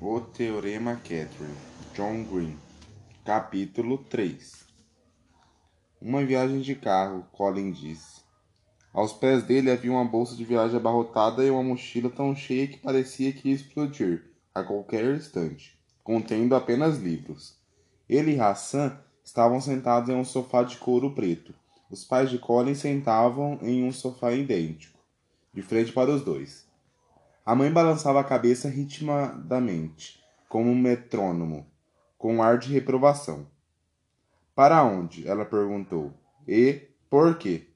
O Teorema Catherine, John Green, capítulo 3 Uma viagem de carro, Colin disse. Aos pés dele havia uma bolsa de viagem abarrotada e uma mochila tão cheia que parecia que ia explodir a qualquer instante, contendo apenas livros. Ele e Hassan estavam sentados em um sofá de couro preto. Os pais de Colin sentavam em um sofá idêntico, de frente para os dois. A mãe balançava a cabeça ritmadamente, como um metrônomo, com um ar de reprovação. Para onde? ela perguntou. E por quê?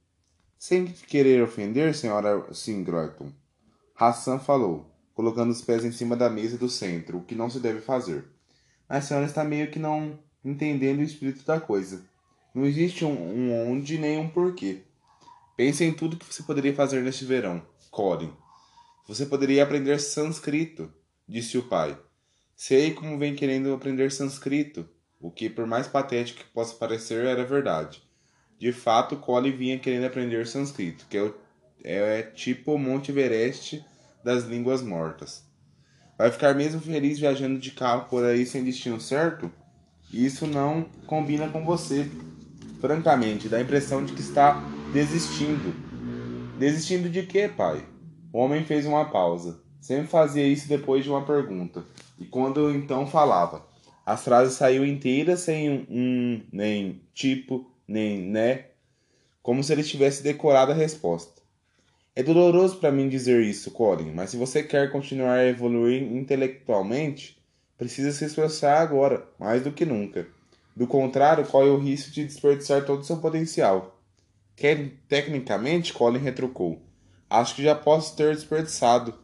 Sem querer ofender, senhora Singleton. Hassan falou, colocando os pés em cima da mesa do centro, o que não se deve fazer. A senhora está meio que não entendendo o espírito da coisa. Não existe um, um onde nem um porquê. Pense em tudo que você poderia fazer neste verão, Colin. Você poderia aprender sânscrito, disse o pai. Sei como vem querendo aprender sânscrito, o que, por mais patético que possa parecer, era verdade. De fato, Colin vinha querendo aprender sânscrito, que é, o, é tipo o Monte Everest das línguas mortas. Vai ficar mesmo feliz viajando de carro por aí sem destino certo? Isso não combina com você. Francamente, dá a impressão de que está desistindo. Desistindo de quê, pai? O homem fez uma pausa. Sempre fazia isso depois de uma pergunta. E quando então falava, as frases saíam inteiras sem um, nem tipo, nem né, como se ele tivesse decorado a resposta. É doloroso para mim dizer isso, Colin, mas se você quer continuar a evoluir intelectualmente, precisa se esforçar agora, mais do que nunca. Do contrário, corre o risco de desperdiçar todo o seu potencial. Tecnicamente, Colin retrucou. Acho que já posso ter desperdiçado.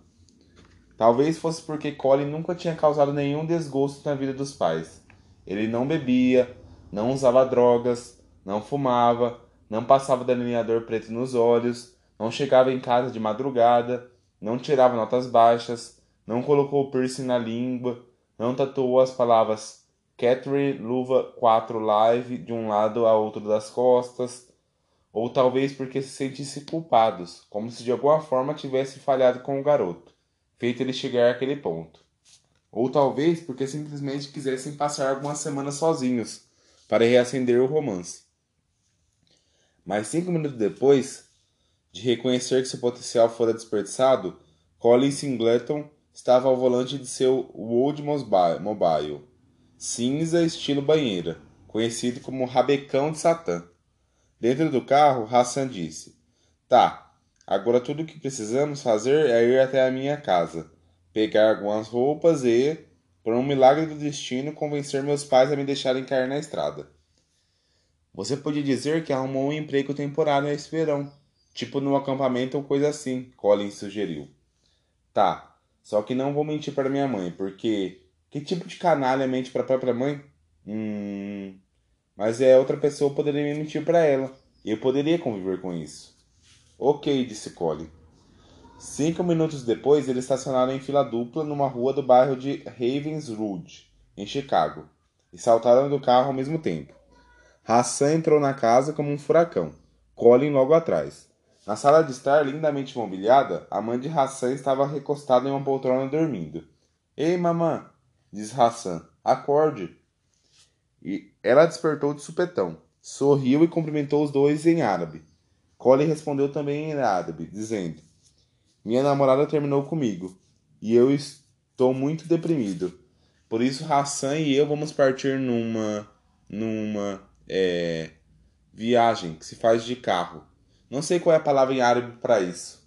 Talvez fosse porque Colin nunca tinha causado nenhum desgosto na vida dos pais. Ele não bebia, não usava drogas, não fumava, não passava delineador preto nos olhos, não chegava em casa de madrugada, não tirava notas baixas, não colocou piercing na língua, não tatuou as palavras Catherine Luva 4 Live de um lado a outro das costas, ou talvez porque se sentissem culpados, como se de alguma forma tivesse falhado com o garoto, feito ele chegar àquele ponto. Ou talvez porque simplesmente quisessem passar algumas semanas sozinhos, para reacender o romance. Mas cinco minutos depois de reconhecer que seu potencial fora desperdiçado, Colin Singleton estava ao volante de seu Mobile, cinza estilo banheira, conhecido como Rabecão de Satã. Dentro do carro, Hassan disse: Tá, agora tudo o que precisamos fazer é ir até a minha casa, pegar algumas roupas e, por um milagre do destino, convencer meus pais a me deixarem cair na estrada. Você pode dizer que arrumou um emprego temporário nesse verão, tipo no acampamento ou coisa assim, Colin sugeriu. Tá, só que não vou mentir para minha mãe, porque que tipo de canalha mente para a própria mãe? Hum. Mas é outra pessoa poderia me mentir para ela. Eu poderia conviver com isso. Ok, disse Colin. Cinco minutos depois, eles estacionaram em fila dupla numa rua do bairro de Ravenswood, em Chicago, e saltaram do carro ao mesmo tempo. Hassan entrou na casa como um furacão, Colin logo atrás. Na sala de estar, lindamente mobiliada, a mãe de Hassan estava recostada em uma poltrona dormindo. Ei, mamã, disse Hassan, acorde. E ela despertou de supetão, sorriu e cumprimentou os dois em árabe. Colin respondeu também em árabe, dizendo: Minha namorada terminou comigo e eu estou muito deprimido. Por isso Hassan e eu vamos partir numa numa é, viagem que se faz de carro. Não sei qual é a palavra em árabe para isso.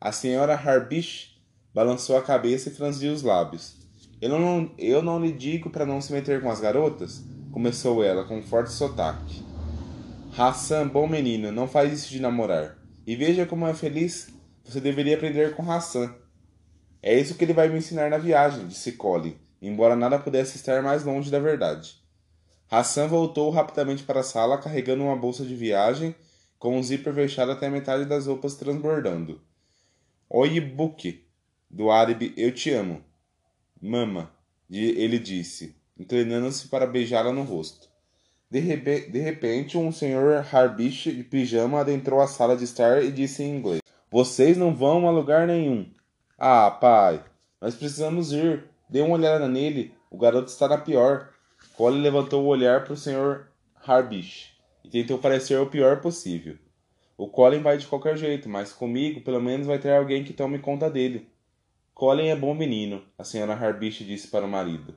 A senhora Harbish balançou a cabeça e franziu os lábios. Eu não, eu não lhe digo para não se meter com as garotas? Começou ela com um forte sotaque. Hassan, bom menino, não faz isso de namorar. E veja como é feliz. Você deveria aprender com Hassan. É isso que ele vai me ensinar na viagem, disse Colin, embora nada pudesse estar mais longe da verdade. Hassan voltou rapidamente para a sala carregando uma bolsa de viagem com um zíper fechado até a metade das roupas transbordando. Oi, Book, do árabe Eu Te Amo, Mama, ele disse, inclinando-se para beijá-la no rosto. De, de, repente, um senhor Harbish de pijama adentrou a sala de estar e disse em inglês: Vocês não vão a lugar nenhum. Ah, pai, nós precisamos ir. Dê uma olhada nele, o garoto está na pior. Colin levantou o olhar para o Sr. Harbish e tentou parecer o pior possível. O Colin vai de qualquer jeito, mas comigo pelo menos vai ter alguém que tome conta dele. Colin é bom menino, a senhora Harbish disse para o marido.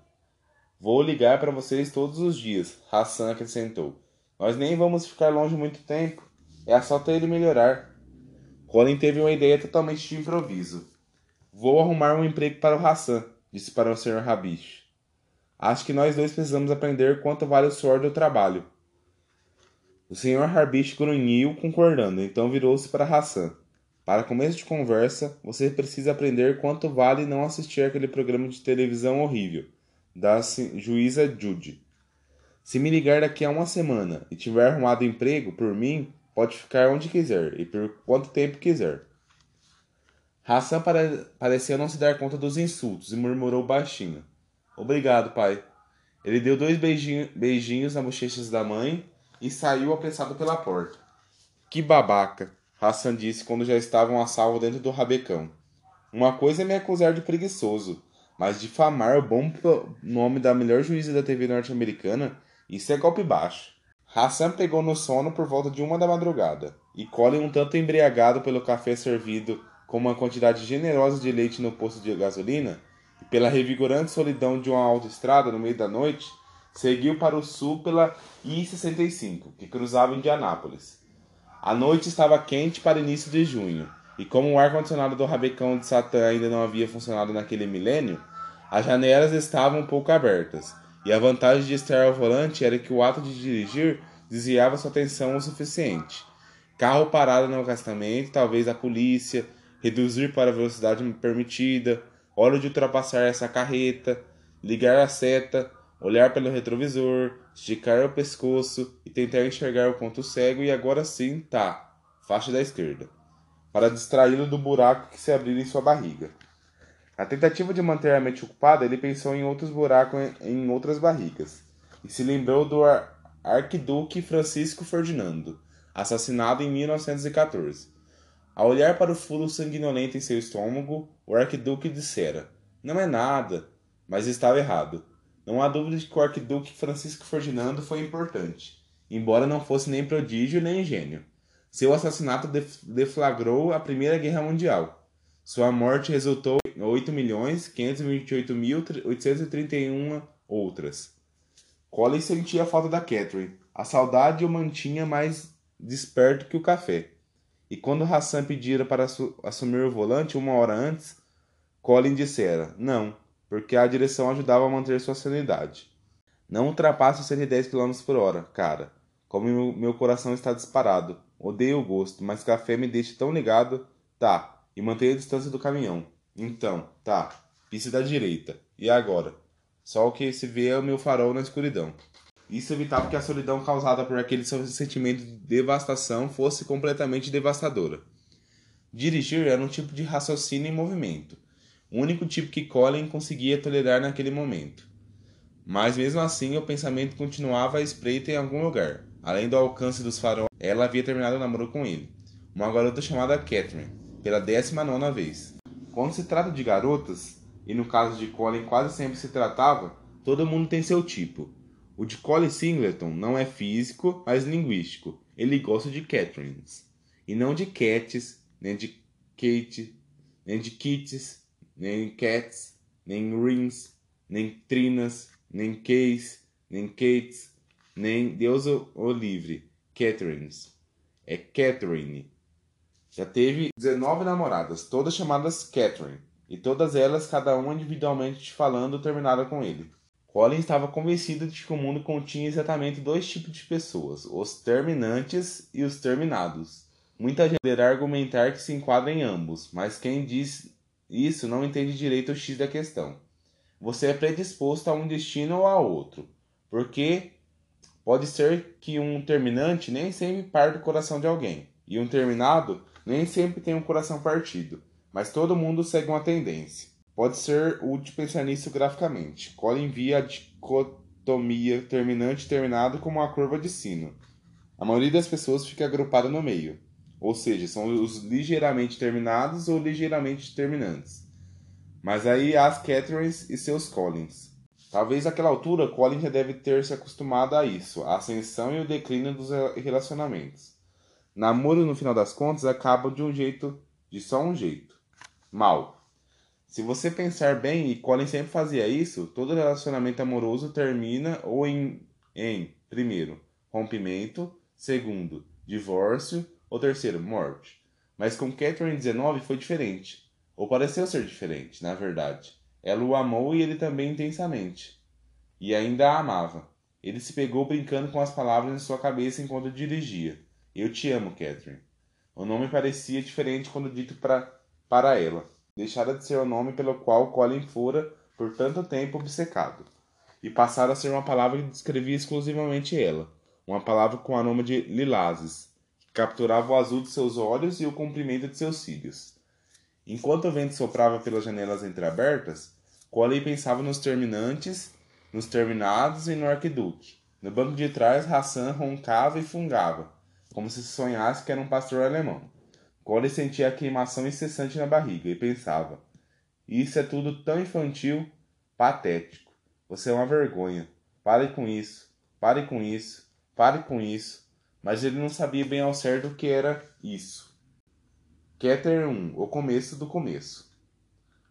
Vou ligar para vocês todos os dias, Hassan acrescentou. Nós nem vamos ficar longe muito tempo. É só ter ele melhorar. Colin teve uma ideia totalmente de improviso. Vou arrumar um emprego para o Hassan, disse para o Sr. Harbish. Acho que nós dois precisamos aprender quanto vale o suor do trabalho. O Sr. Harbish grunhiu, concordando, então virou-se para Hassan. Para começo de conversa, você precisa aprender quanto vale não assistir aquele programa de televisão horrível, da juíza Judy. Se me ligar daqui a uma semana e tiver arrumado emprego por mim, pode ficar onde quiser e por quanto tempo quiser. Hassan pare pareceu não se dar conta dos insultos e murmurou baixinho. Obrigado, pai. Ele deu dois beijinho, beijinhos nas bochechas da mãe e saiu apressado pela porta. Que babaca! Hassan disse quando já estavam a salvo dentro do rabecão. Uma coisa é me acusar de preguiçoso, mas difamar o bom nome da melhor juíza da TV norte-americana, isso é golpe baixo. Hassan pegou no sono por volta de uma da madrugada, e Colin, um tanto embriagado pelo café servido com uma quantidade generosa de leite no posto de gasolina, e pela revigorante solidão de uma autoestrada no meio da noite, seguiu para o sul pela I-65, que cruzava Indianápolis. A noite estava quente para início de junho, e como o ar-condicionado do rabecão de Satã ainda não havia funcionado naquele milênio, as janelas estavam um pouco abertas, e a vantagem de estar ao volante era que o ato de dirigir desviava sua atenção o suficiente. Carro parado no acostamento, talvez a polícia, reduzir para a velocidade permitida, hora de ultrapassar essa carreta, ligar a seta, olhar pelo retrovisor, esticar o pescoço e tentar enxergar o ponto cego e agora sim tá, faixa da esquerda, para distraí-lo do buraco que se abriu em sua barriga. Na tentativa de manter a mente ocupada, ele pensou em outros buracos em outras barrigas e se lembrou do ar arquiduque Francisco Ferdinando, assassinado em 1914. Ao olhar para o furo sanguinolento em seu estômago, o arquiduque dissera: Não é nada, mas estava errado. Não há dúvida de que o arquiduque Francisco Ferdinando foi importante, embora não fosse nem prodígio nem gênio. Seu assassinato deflagrou a Primeira Guerra Mundial. Sua morte resultou em 8.528.831 outras. Colin sentia a falta da Catherine. A saudade o mantinha mais desperto que o café. E quando Hassan pedira para assumir o volante uma hora antes, Colin dissera: Não, porque a direção ajudava a manter sua sanidade. Não ultrapasse 110 km por hora, cara. Como meu coração está disparado. Odeio o gosto, mas café me deixa tão ligado. Tá, e mantenha a distância do caminhão. Então, tá, pista da direita. E agora? Só o que se vê é o meu farol na escuridão. Isso evitava que a solidão causada por aquele sentimento de devastação fosse completamente devastadora. Dirigir era um tipo de raciocínio em movimento o único tipo que Colin conseguia tolerar naquele momento. Mas mesmo assim, o pensamento continuava à espreita em algum lugar. Além do alcance dos faróis, ela havia terminado o namoro com ele. Uma garota chamada Catherine, pela décima nona vez. Quando se trata de garotas, e no caso de Colin quase sempre se tratava, todo mundo tem seu tipo. O de Colin Singleton não é físico, mas linguístico. Ele gosta de Catherines. E não de Cats, nem de Kate, nem de Kits, nem Cats, nem Rings, nem Trinas, nem Keys, nem Kates, nem Deus o livre, Catherines. É Catherine. Já teve 19 namoradas, todas chamadas Catherine, e todas elas, cada uma individualmente falando, terminaram com ele. Colin estava convencido de que o mundo continha exatamente dois tipos de pessoas, os terminantes e os terminados. Muita gente poderá argumentar que se enquadra em ambos, mas quem diz isso não entende direito o X da questão. Você é predisposto a um destino ou a outro, porque pode ser que um terminante nem sempre parte do coração de alguém, e um terminado nem sempre tem um coração partido, mas todo mundo segue uma tendência. Pode ser útil pensar nisso graficamente. Colin via a dicotomia terminante-terminado como uma curva de sino. A maioria das pessoas fica agrupada no meio. Ou seja, são os ligeiramente terminados ou ligeiramente terminantes. Mas aí há as Catherines e seus Collins. Talvez naquela altura Colin já deve ter se acostumado a isso, a ascensão e o declínio dos relacionamentos. Namoro, no final das contas, acaba de um jeito, de só um jeito. Mal. Se você pensar bem, e Colin sempre fazia isso, todo relacionamento amoroso termina ou em, em primeiro, rompimento, segundo, divórcio, ou terceiro, morte. Mas com Catherine 19 foi diferente. Ou pareceu ser diferente, na verdade. Ela o amou e ele também intensamente. E ainda a amava. Ele se pegou brincando com as palavras em sua cabeça enquanto dirigia. Eu te amo, Catherine. O nome parecia diferente quando dito pra, para ela. Deixara de ser o nome pelo qual Colin fora por tanto tempo obcecado. E passara a ser uma palavra que descrevia exclusivamente ela. Uma palavra com a nome de lilazes, capturava o azul de seus olhos e o comprimento de seus cílios. Enquanto o vento soprava pelas janelas entreabertas, Colin pensava nos terminantes, nos terminados e no arquiduque. No banco de trás, Hassan roncava e fungava, como se sonhasse que era um pastor alemão. Colin sentia a queimação incessante na barriga e pensava: Isso é tudo tão infantil, patético. Você é uma vergonha. Pare com isso, pare com isso, pare com isso. Mas ele não sabia bem ao certo o que era isso. Keter 1 O começo do começo.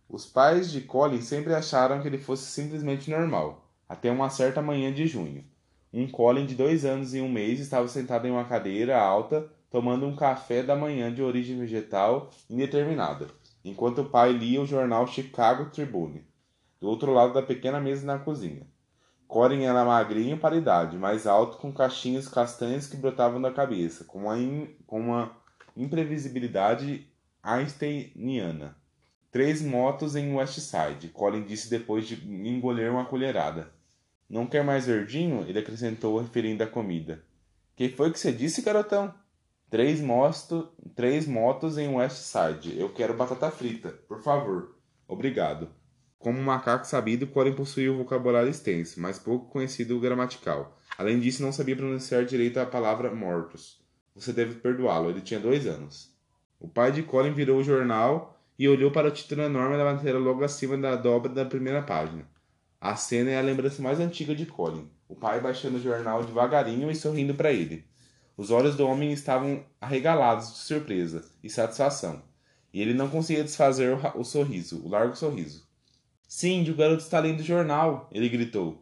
Os pais de Colin sempre acharam que ele fosse simplesmente normal, até uma certa manhã de junho. Um Colin de dois anos e um mês estava sentado em uma cadeira alta, tomando um café da manhã de origem vegetal indeterminada, enquanto o pai lia o jornal Chicago Tribune, do outro lado da pequena mesa na cozinha. Colin era magrinho para a idade, mais alto, com cachinhos castanhos que brotavam da cabeça, com uma, in... com uma imprevisibilidade einsteiniana. Três motos em Westside, Colin disse depois de engolir uma colherada. Não quer mais verdinho? Ele acrescentou, referindo à comida. Que foi que você disse, garotão? Três, mosto, três motos em Westside. Eu quero batata frita, por favor. Obrigado. Como um macaco sabido, Colin possuía um vocabulário extenso, mas pouco conhecido gramatical. Além disso, não sabia pronunciar direito a palavra mortos. Você deve perdoá-lo, ele tinha dois anos. O pai de Colin virou o jornal e olhou para o título enorme da matéria logo acima da dobra da primeira página. A cena é a lembrança mais antiga de Colin. O pai baixando o jornal devagarinho e sorrindo para ele. Os olhos do homem estavam arregalados de surpresa e satisfação, e ele não conseguia desfazer o, o sorriso, o largo sorriso. Sim, o garoto está lendo jornal, ele gritou.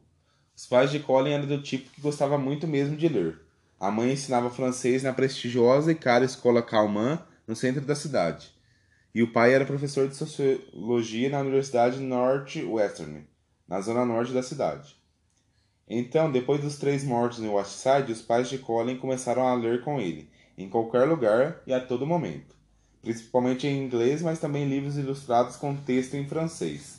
Os pais de Colin eram do tipo que gostava muito mesmo de ler. A mãe ensinava francês na prestigiosa e cara escola Calman, no centro da cidade. E o pai era professor de sociologia na Universidade Northwestern, na zona norte da cidade. Então, depois dos três mortos no Westside, os pais de Colin começaram a ler com ele, em qualquer lugar e a todo momento, principalmente em inglês, mas também livros ilustrados com texto em francês.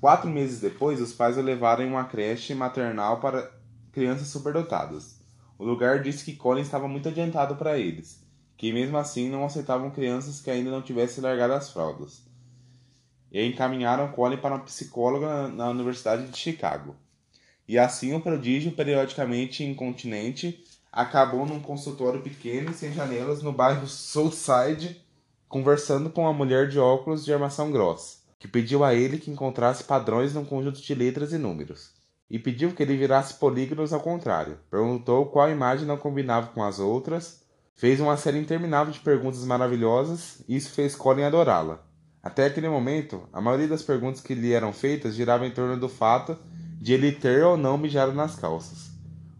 Quatro meses depois, os pais o levaram em uma creche maternal para crianças superdotadas. O lugar disse que Colin estava muito adiantado para eles, que mesmo assim não aceitavam crianças que ainda não tivessem largado as fraldas. E encaminharam Colin para uma psicóloga na Universidade de Chicago. E assim o prodígio, periodicamente incontinente, acabou num consultório pequeno e sem janelas no bairro Southside, conversando com uma mulher de óculos de armação grossa, que pediu a ele que encontrasse padrões num conjunto de letras e números e pediu que ele virasse polígonos ao contrário. Perguntou qual imagem não combinava com as outras, fez uma série interminável de perguntas maravilhosas e isso fez Colin adorá-la. Até aquele momento, a maioria das perguntas que lhe eram feitas girava em torno do fato de ele ter ou não mijado nas calças,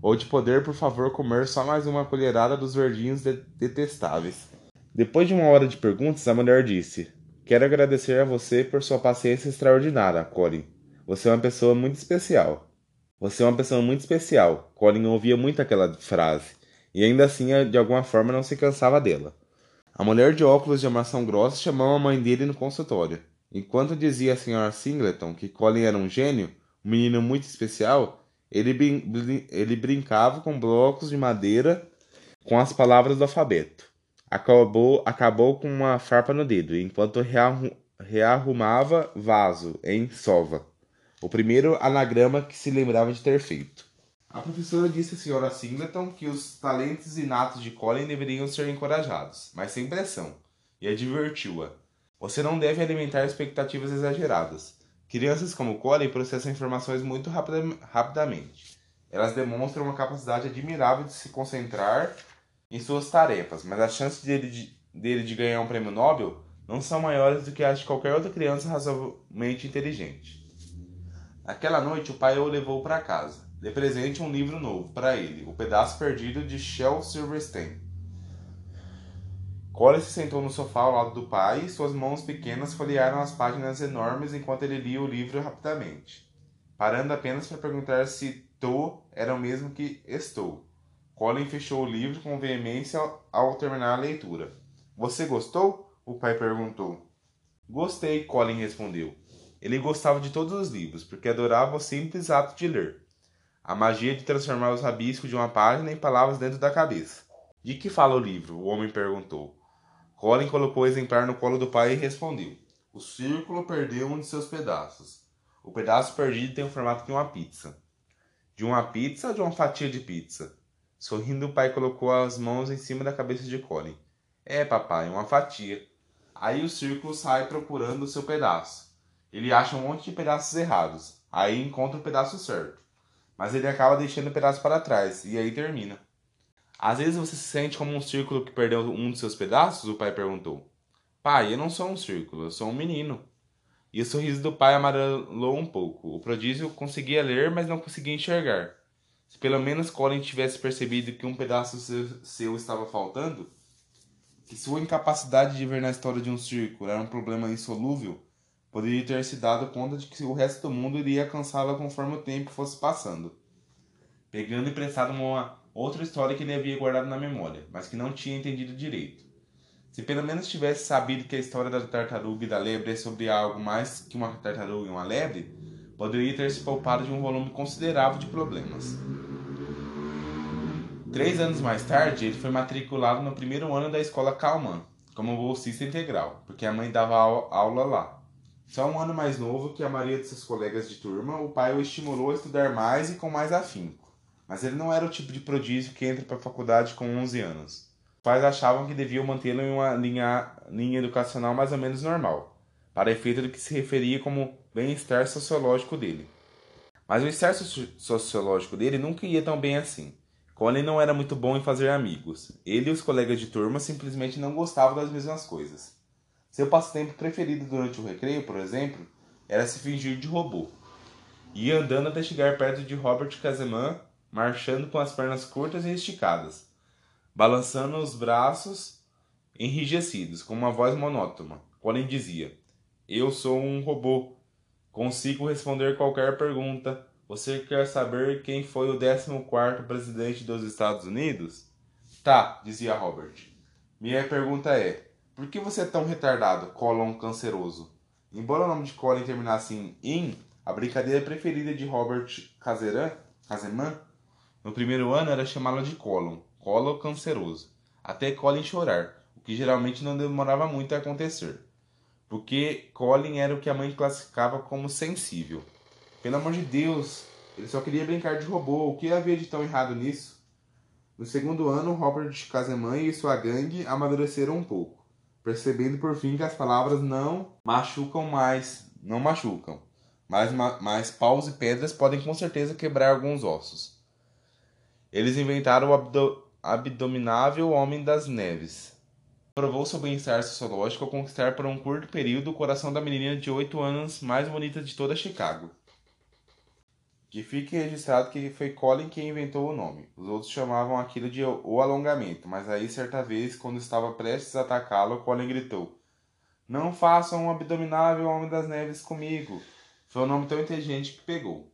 ou de poder, por favor, comer só mais uma colherada dos verdinhos de detestáveis. Depois de uma hora de perguntas, a mulher disse: Quero agradecer a você por sua paciência extraordinária, Colin. Você é uma pessoa muito especial. Você é uma pessoa muito especial. Colin ouvia muito aquela frase, e ainda assim, de alguma forma, não se cansava dela. A mulher de óculos de armação grossa chamou a mãe dele no consultório. Enquanto dizia a senhora Singleton que Colin era um gênio, um menino muito especial, ele, brin ele brincava com blocos de madeira com as palavras do alfabeto. Acabou, acabou com uma farpa no dedo, enquanto rearrumava vaso em sova o primeiro anagrama que se lembrava de ter feito. A professora disse à senhora Singleton que os talentos inatos de Colin deveriam ser encorajados, mas sem pressão, e advertiu-a. Você não deve alimentar expectativas exageradas. Crianças como Colin processam informações muito rapidamente. Elas demonstram uma capacidade admirável de se concentrar em suas tarefas, mas as chances dele de, dele de ganhar um prêmio Nobel não são maiores do que as de qualquer outra criança razoavelmente inteligente. Naquela noite, o pai o levou para casa. De presente um livro novo para ele, O Pedaço Perdido de Shel Silverstein. Colin se sentou no sofá ao lado do pai e suas mãos pequenas folhearam as páginas enormes enquanto ele lia o livro rapidamente, parando apenas para perguntar se "to" era o mesmo que estou. Colin fechou o livro com veemência ao terminar a leitura. Você gostou? O pai perguntou. Gostei, Colin respondeu. Ele gostava de todos os livros, porque adorava o simples ato de ler. A magia de transformar os rabiscos de uma página em palavras dentro da cabeça. De que fala o livro? O homem perguntou. Colin colocou o exemplar no colo do pai e respondeu: O círculo perdeu um de seus pedaços. O pedaço perdido tem o formato de uma pizza. De uma pizza ou de uma fatia de pizza? Sorrindo, o pai colocou as mãos em cima da cabeça de Colin. É, papai, uma fatia. Aí o círculo sai procurando o seu pedaço. Ele acha um monte de pedaços errados. Aí encontra o pedaço certo. Mas ele acaba deixando o pedaço para trás. E aí termina. Às vezes você se sente como um círculo que perdeu um de seus pedaços? O pai perguntou. Pai, eu não sou um círculo, eu sou um menino. E o sorriso do pai amarelou um pouco. O prodígio conseguia ler, mas não conseguia enxergar. Se pelo menos Colin tivesse percebido que um pedaço seu estava faltando, que sua incapacidade de ver na história de um círculo era um problema insolúvel, poderia ter se dado conta de que o resto do mundo iria alcançá-la conforme o tempo fosse passando. Pegando emprestado uma outra história que ele havia guardado na memória, mas que não tinha entendido direito. Se pelo menos tivesse sabido que a história da tartaruga e da lebre é sobre algo mais que uma tartaruga e uma lebre, poderia ter se poupado de um volume considerável de problemas. Três anos mais tarde, ele foi matriculado no primeiro ano da escola Kalman, como bolsista integral, porque a mãe dava aula lá. Só um ano mais novo que a maioria de seus colegas de turma, o pai o estimulou a estudar mais e com mais afinco mas ele não era o tipo de prodígio que entra para a faculdade com 11 anos. Os pais achavam que deviam mantê-lo em uma linha, linha educacional mais ou menos normal, para efeito do que se referia como bem-estar sociológico dele. Mas o bem-estar sociológico dele nunca ia tão bem assim. Colin não era muito bom em fazer amigos. Ele e os colegas de turma simplesmente não gostavam das mesmas coisas. Seu passatempo preferido durante o recreio, por exemplo, era se fingir de robô. Ia andando até chegar perto de Robert Caseman marchando com as pernas curtas e esticadas, balançando os braços enrijecidos, com uma voz monótona. Colin dizia: Eu sou um robô. Consigo responder qualquer pergunta. Você quer saber quem foi o 14 presidente dos Estados Unidos? Tá, dizia Robert. Minha pergunta é: por que você é tão retardado, Colin canceroso? Embora o nome de Colin terminasse em in, a brincadeira preferida de Robert Caseran, Caseman no primeiro ano era chamá-lo de Colin, colo canceroso, até Colin chorar, o que geralmente não demorava muito a acontecer, porque Colin era o que a mãe classificava como sensível. Pelo amor de Deus, ele só queria brincar de robô, o que havia de tão errado nisso? No segundo ano, Robert Caseman e sua gangue amadureceram um pouco, percebendo por fim que as palavras não machucam mais, não machucam, mas, mas paus e pedras podem com certeza quebrar alguns ossos. Eles inventaram o abdo abdominável Homem das Neves. Provou seu bem-estar sociológico ao conquistar por um curto período o coração da menina de 8 anos mais bonita de toda Chicago. Que fique registrado que foi Colin quem inventou o nome. Os outros chamavam aquilo de o alongamento, mas aí certa vez, quando estava prestes a atacá-lo, Colin gritou: Não façam um abdominável Homem das Neves comigo! Foi um nome tão inteligente que pegou.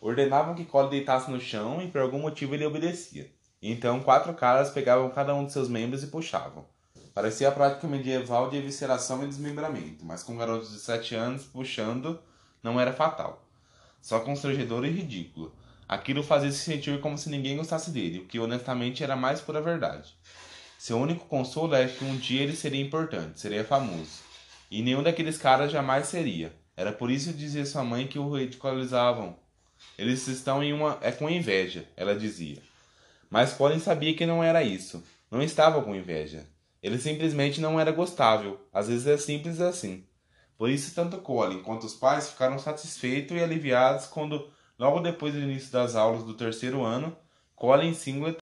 Ordenavam que Cole deitasse no chão e por algum motivo ele obedecia. Então quatro caras pegavam cada um de seus membros e puxavam. Parecia a prática medieval de evisceração e desmembramento, mas com garotos de sete anos puxando não era fatal. Só constrangedor e ridículo. Aquilo fazia se sentir como se ninguém gostasse dele, o que honestamente era mais pura verdade. Seu único consolo é que um dia ele seria importante, seria famoso. E nenhum daqueles caras jamais seria. Era por isso dizia sua mãe que o ridicularizavam eles estão em uma. É com inveja, ela dizia. Mas Colin sabia que não era isso. Não estava com inveja. Ele simplesmente não era gostável. Às vezes é simples assim. Por isso, tanto Colin quanto os pais ficaram satisfeitos e aliviados quando, logo depois do início das aulas do terceiro ano, Colin Singleton